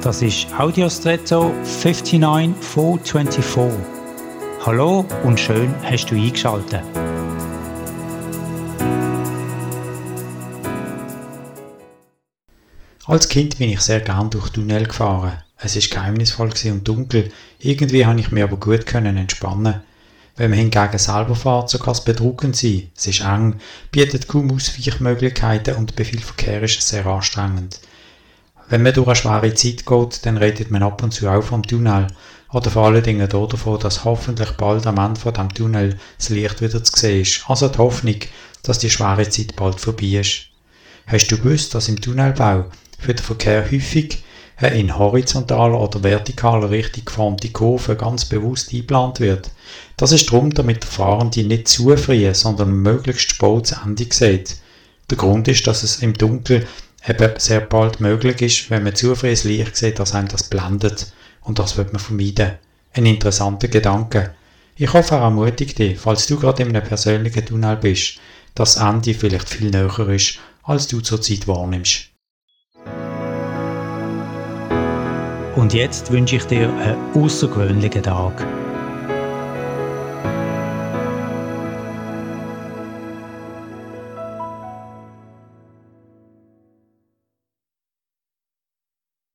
Das ist Audiostretto 59424. Hallo und schön hast du eingeschaltet. Als Kind bin ich sehr gern durch Tunnel gefahren. Es ist geheimnisvoll und dunkel. Irgendwie habe ich mir aber gut können entspannen. Wenn man hingegen selber fährt, so kann es bedruckend sein. Es ist eng, bietet kaum Ausweichmöglichkeiten und bei viel Verkehr ist es sehr anstrengend. Wenn man durch eine schwere Zeit geht, dann redet man ab und zu auch vom Tunnel. Oder vor allen Dingen davon, dass hoffentlich bald am Ende von dem Tunnel das Licht wieder zu sehen ist. Also die Hoffnung, dass die schwere Zeit bald vorbei ist. Hast du gewusst, dass im Tunnelbau für den Verkehr häufig eine in horizontaler oder vertikaler Richtung geformte Kurve ganz bewusst eingeplant wird? Das ist darum, damit der Fahrende nicht zu früh, sondern möglichst spät zu Ende sieht. Der Grund ist, dass es im Dunkeln eben sehr bald möglich ist, wenn man zu das Licht sieht, dass einem das blendet. Und das wird man vermeiden. Ein interessanter Gedanke. Ich hoffe, er ermutigt dich, falls du gerade in einem persönlichen Tunnel bist, dass das Ende vielleicht viel näher ist, als du zurzeit wahrnimmst. Und jetzt wünsche ich dir einen außergewöhnlichen Tag.